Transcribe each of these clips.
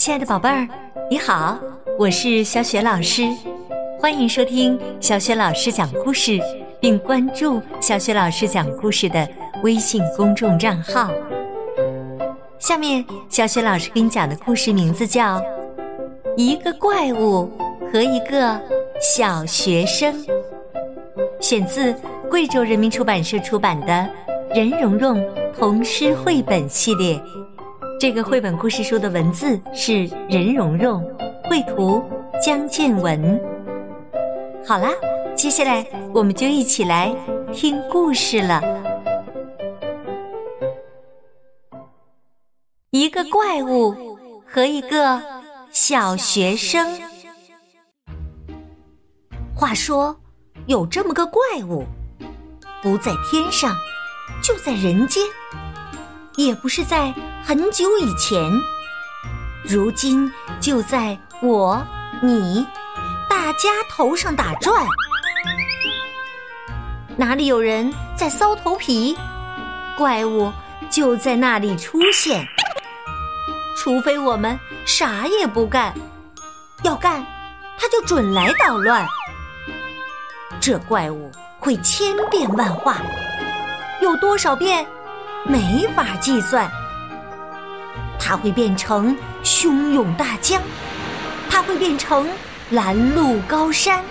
亲爱的宝贝儿，你好，我是小雪老师，欢迎收听小雪老师讲故事，并关注小雪老师讲故事的微信公众账号。下面，小雪老师给你讲的故事名字叫《一个怪物和一个小学生》，选自贵州人民出版社出版的《任蓉蓉童诗绘本系列》。这个绘本故事书的文字是任蓉蓉，绘图江建文。好啦，接下来我们就一起来听故事了。一个怪物和一个小学生。话说，有这么个怪物，不在天上，就在人间，也不是在。很久以前，如今就在我、你、大家头上打转。哪里有人在搔头皮，怪物就在那里出现。除非我们啥也不干，要干，他就准来捣乱。这怪物会千变万化，有多少变，没法计算。它会变成汹涌大江，它会变成拦路高山，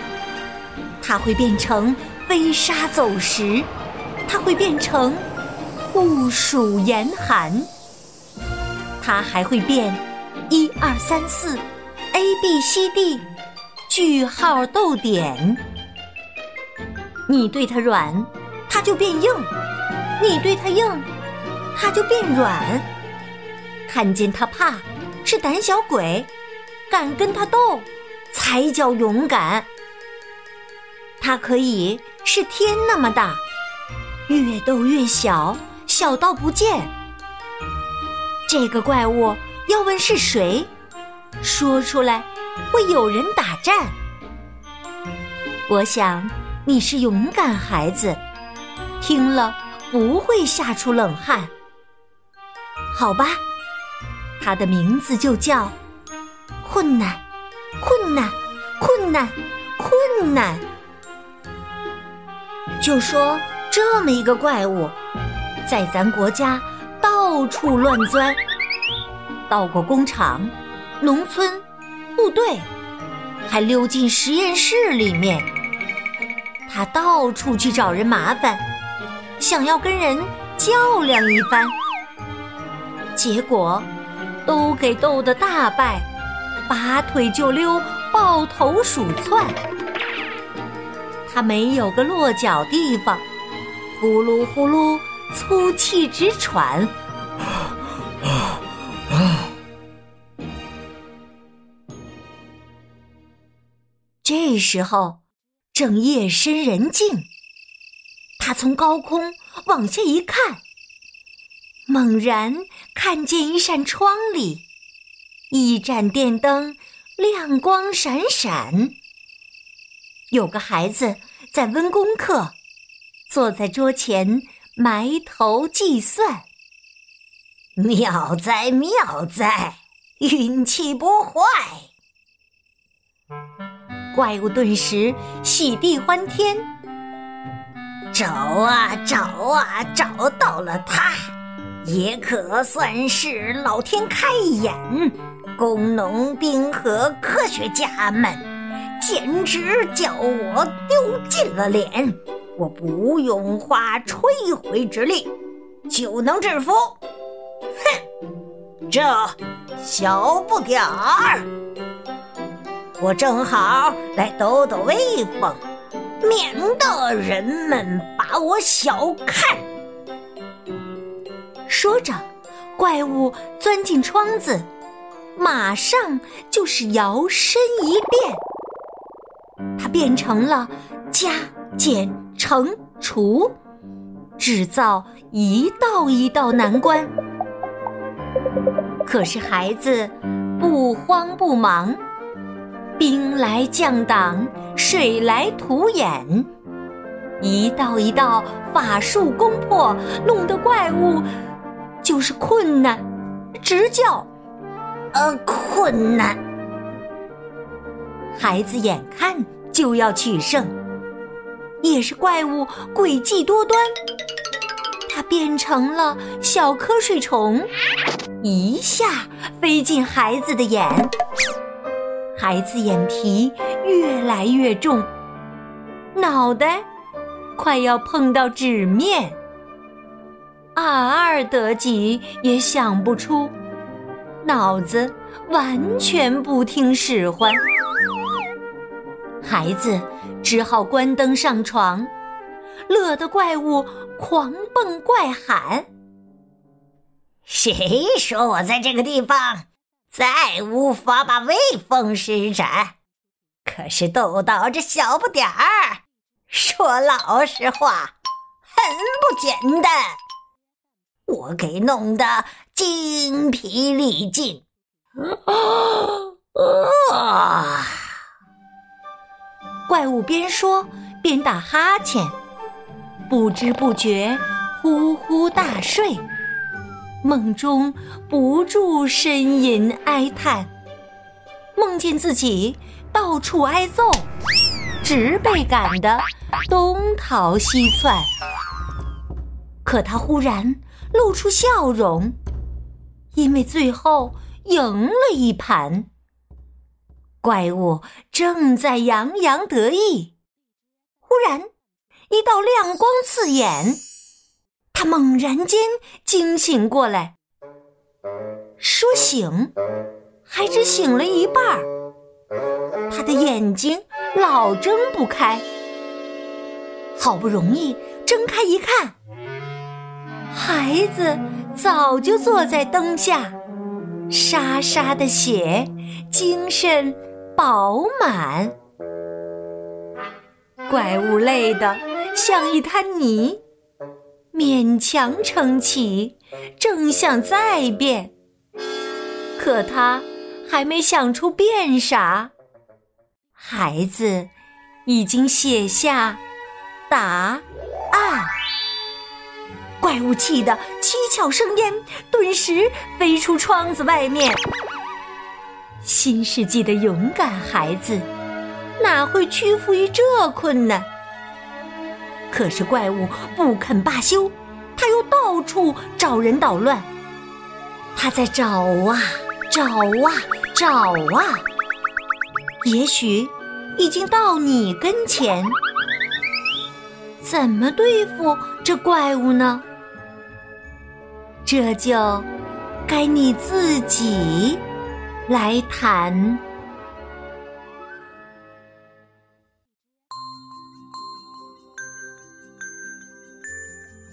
它会变成飞沙走石，它会变成酷暑严寒，它还会变一二三四 A B C D 句号逗点。你对它软，它就变硬；你对它硬，它就变软。看见他怕，是胆小鬼；敢跟他斗，才叫勇敢。他可以是天那么大，越斗越小，小到不见。这个怪物要问是谁，说出来会有人打战。我想你是勇敢孩子，听了不会吓出冷汗。好吧。他的名字就叫困难，困难，困难，困难。就说这么一个怪物，在咱国家到处乱钻，到过工厂、农村、部队，还溜进实验室里面。他到处去找人麻烦，想要跟人较量一番，结果。都给斗得大败，拔腿就溜，抱头鼠窜。他没有个落脚地方，呼噜呼噜粗气直喘。这时候正夜深人静，他从高空往下一看。猛然看见一扇窗里，一盏电灯亮光闪闪。有个孩子在温功课，坐在桌前埋头计算。妙哉妙哉，运气不坏！怪物顿时喜地欢天，找啊找啊，找到了他。也可算是老天开眼，工农兵和科学家们简直叫我丢尽了脸。我不用花吹灰之力就能制服，哼，这小不点儿。我正好来抖抖威风，免得人们把我小看。说着，怪物钻进窗子，马上就是摇身一变，它变成了加减乘除，制造一道一道难关。可是孩子不慌不忙，兵来将挡，水来土掩，一道一道法术攻破，弄得怪物。就是困难，直叫呃困难。孩子眼看就要取胜，也是怪物诡计多端，它变成了小瞌睡虫，一下飞进孩子的眼，孩子眼皮越来越重，脑袋快要碰到纸面。二二得几也想不出，脑子完全不听使唤，孩子只好关灯上床，乐得怪物狂蹦怪喊：“谁说我在这个地方再无法把威风施展？可是豆豆这小不点儿，说老实话，很不简单。”我给弄得精疲力尽，啊！怪物边说边打哈欠，不知不觉呼呼大睡，梦中不住呻吟哀叹，梦见自己到处挨揍，直被赶得东逃西窜。可他忽然。露出笑容，因为最后赢了一盘。怪物正在洋洋得意，忽然一道亮光刺眼，他猛然间惊醒过来。说醒，还只醒了一半儿，他的眼睛老睁不开。好不容易睁开一看。孩子早就坐在灯下，沙沙的血，精神饱满。怪物累得像一滩泥，勉强撑起，正想再变，可他还没想出变啥，孩子已经写下答案。怪物气得七窍生烟，顿时飞出窗子外面。新世纪的勇敢孩子，哪会屈服于这困难？可是怪物不肯罢休，他又到处找人捣乱。他在找啊找啊找啊，也许已经到你跟前。怎么对付这怪物呢？这就该你自己来谈。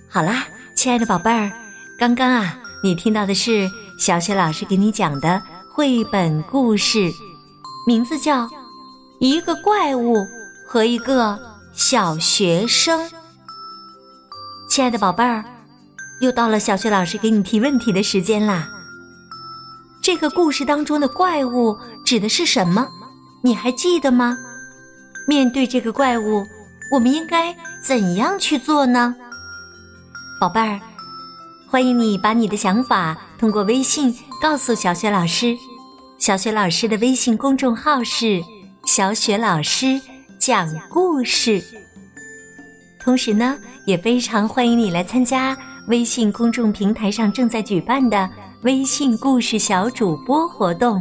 好啦，亲爱的宝贝儿，刚刚啊，你听到的是小雪老师给你讲的绘本故事，名字叫《一个怪物和一个小学生》。亲爱的宝贝儿。又到了小雪老师给你提问题的时间啦！这个故事当中的怪物指的是什么？你还记得吗？面对这个怪物，我们应该怎样去做呢？宝贝儿，欢迎你把你的想法通过微信告诉小雪老师。小雪老师的微信公众号是“小雪老师讲故事”。同时呢，也非常欢迎你来参加。微信公众平台上正在举办的微信故事小主播活动，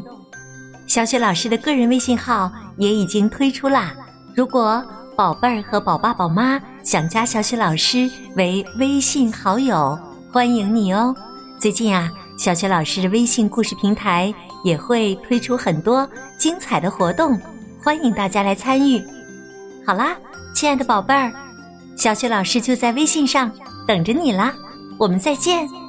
小雪老师的个人微信号也已经推出啦。如果宝贝儿和宝爸宝妈想加小雪老师为微信好友，欢迎你哦。最近啊，小雪老师的微信故事平台也会推出很多精彩的活动，欢迎大家来参与。好啦，亲爱的宝贝儿，小雪老师就在微信上等着你啦。我们再见。